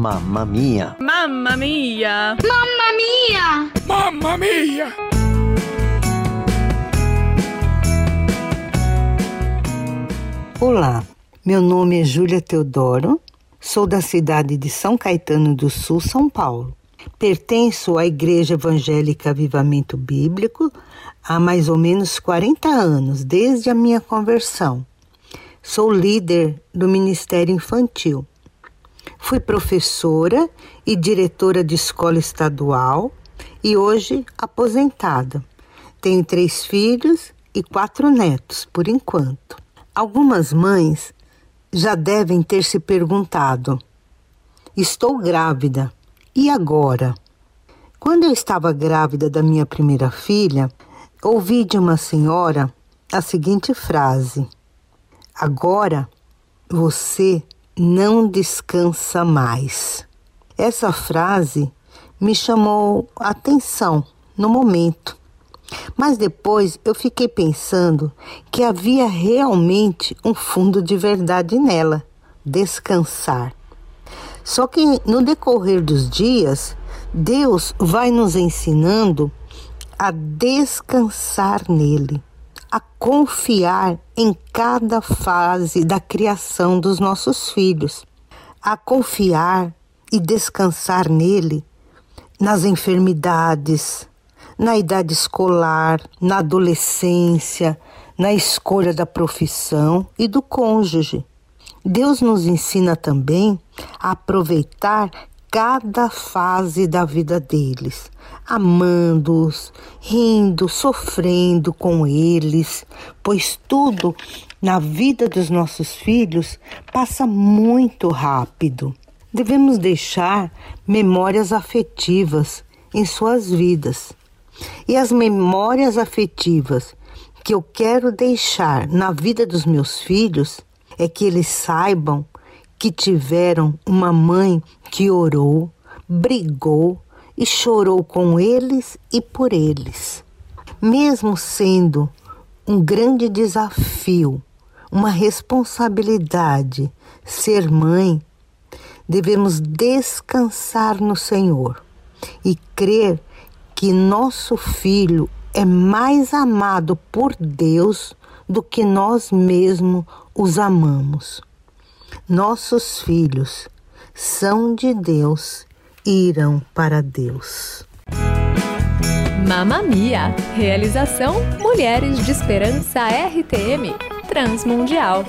Mamma mia! Mamma mia! Mamma mia! Mamma mia! Olá, meu nome é Júlia Teodoro, sou da cidade de São Caetano do Sul, São Paulo. Pertenço à Igreja Evangélica Avivamento Bíblico há mais ou menos 40 anos, desde a minha conversão. Sou líder do Ministério Infantil. Fui professora e diretora de escola estadual e hoje aposentada. Tenho três filhos e quatro netos, por enquanto. Algumas mães já devem ter se perguntado: estou grávida, e agora? Quando eu estava grávida da minha primeira filha, ouvi de uma senhora a seguinte frase: Agora você não descansa mais. Essa frase me chamou atenção no momento, mas depois eu fiquei pensando que havia realmente um fundo de verdade nela descansar. Só que no decorrer dos dias, Deus vai nos ensinando a descansar nele, a confiar em cada fase da criação dos nossos filhos, a confiar e descansar nele nas enfermidades, na idade escolar, na adolescência, na escolha da profissão e do cônjuge. Deus nos ensina também a aproveitar cada fase da vida deles, amando-os, rindo, sofrendo com eles, pois tudo na vida dos nossos filhos passa muito rápido. Devemos deixar memórias afetivas em suas vidas. E as memórias afetivas que eu quero deixar na vida dos meus filhos é que eles saibam que tiveram uma mãe que orou, brigou e chorou com eles e por eles. Mesmo sendo um grande desafio, uma responsabilidade ser mãe, devemos descansar no Senhor e crer que nosso filho é mais amado por Deus do que nós mesmos os amamos. Nossos filhos são de Deus e irão para Deus. Mamma Mia! Realização Mulheres de Esperança RTM Transmundial.